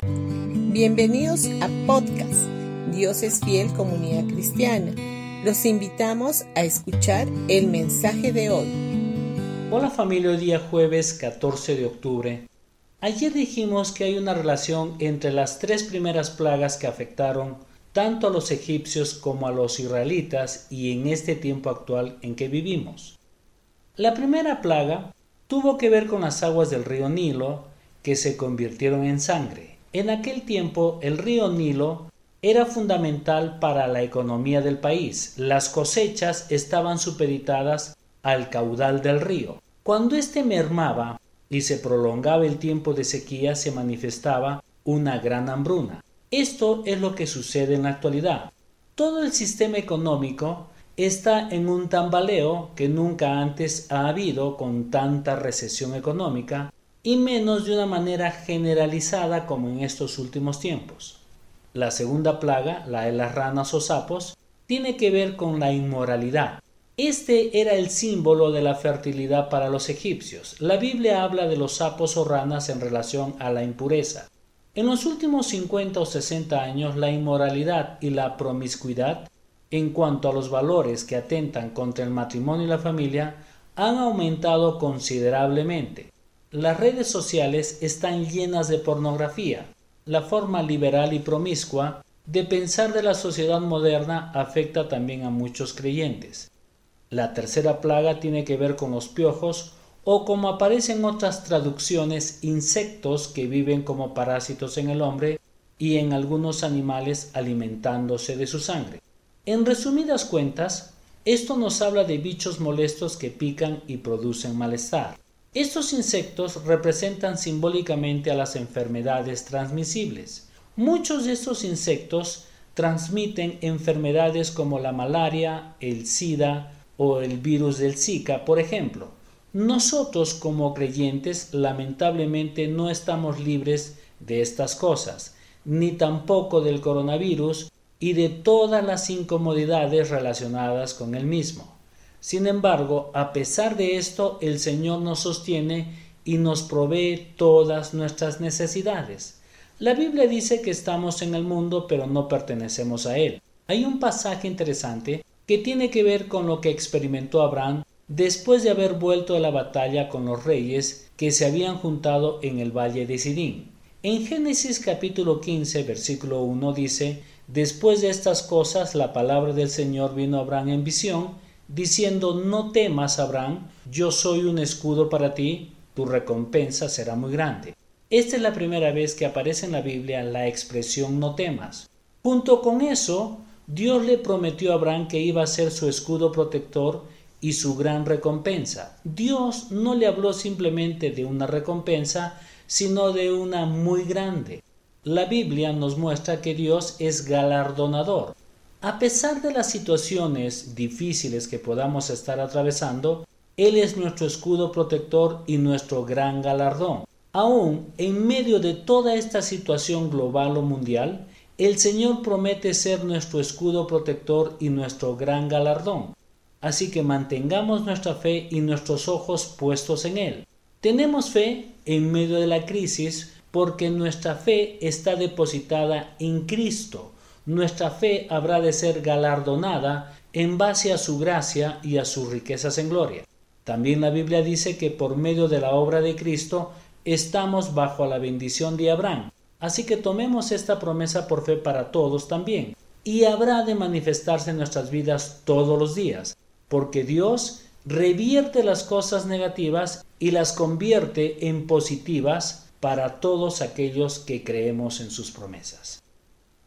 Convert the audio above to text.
Bienvenidos a podcast Dios es fiel comunidad cristiana. Los invitamos a escuchar el mensaje de hoy. Hola familia, hoy día jueves 14 de octubre. Ayer dijimos que hay una relación entre las tres primeras plagas que afectaron tanto a los egipcios como a los israelitas y en este tiempo actual en que vivimos. La primera plaga tuvo que ver con las aguas del río Nilo que se convirtieron en sangre. En aquel tiempo el río Nilo era fundamental para la economía del país. Las cosechas estaban supeditadas al caudal del río. Cuando éste mermaba y se prolongaba el tiempo de sequía, se manifestaba una gran hambruna. Esto es lo que sucede en la actualidad. Todo el sistema económico está en un tambaleo que nunca antes ha habido con tanta recesión económica y menos de una manera generalizada como en estos últimos tiempos. La segunda plaga, la de las ranas o sapos, tiene que ver con la inmoralidad. Este era el símbolo de la fertilidad para los egipcios. La Biblia habla de los sapos o ranas en relación a la impureza. En los últimos 50 o 60 años, la inmoralidad y la promiscuidad, en cuanto a los valores que atentan contra el matrimonio y la familia, han aumentado considerablemente. Las redes sociales están llenas de pornografía, la forma liberal y promiscua de pensar de la sociedad moderna afecta también a muchos creyentes. La tercera plaga tiene que ver con los piojos o como aparecen otras traducciones, insectos que viven como parásitos en el hombre y en algunos animales alimentándose de su sangre. En resumidas cuentas, esto nos habla de bichos molestos que pican y producen malestar. Estos insectos representan simbólicamente a las enfermedades transmisibles. Muchos de estos insectos transmiten enfermedades como la malaria, el SIDA o el virus del Zika, por ejemplo. Nosotros como creyentes lamentablemente no estamos libres de estas cosas, ni tampoco del coronavirus y de todas las incomodidades relacionadas con el mismo. Sin embargo, a pesar de esto, el Señor nos sostiene y nos provee todas nuestras necesidades. La Biblia dice que estamos en el mundo pero no pertenecemos a él. Hay un pasaje interesante que tiene que ver con lo que experimentó Abraham después de haber vuelto de la batalla con los reyes que se habían juntado en el valle de Sidín. En Génesis capítulo 15 versículo 1 dice, Después de estas cosas la palabra del Señor vino a Abraham en visión, diciendo, no temas, Abraham, yo soy un escudo para ti, tu recompensa será muy grande. Esta es la primera vez que aparece en la Biblia la expresión no temas. Junto con eso, Dios le prometió a Abraham que iba a ser su escudo protector y su gran recompensa. Dios no le habló simplemente de una recompensa, sino de una muy grande. La Biblia nos muestra que Dios es galardonador. A pesar de las situaciones difíciles que podamos estar atravesando, Él es nuestro escudo protector y nuestro gran galardón. Aún en medio de toda esta situación global o mundial, el Señor promete ser nuestro escudo protector y nuestro gran galardón. Así que mantengamos nuestra fe y nuestros ojos puestos en Él. Tenemos fe en medio de la crisis porque nuestra fe está depositada en Cristo nuestra fe habrá de ser galardonada en base a su gracia y a sus riquezas en gloria. También la Biblia dice que por medio de la obra de Cristo estamos bajo la bendición de Abraham. Así que tomemos esta promesa por fe para todos también. Y habrá de manifestarse en nuestras vidas todos los días, porque Dios revierte las cosas negativas y las convierte en positivas para todos aquellos que creemos en sus promesas.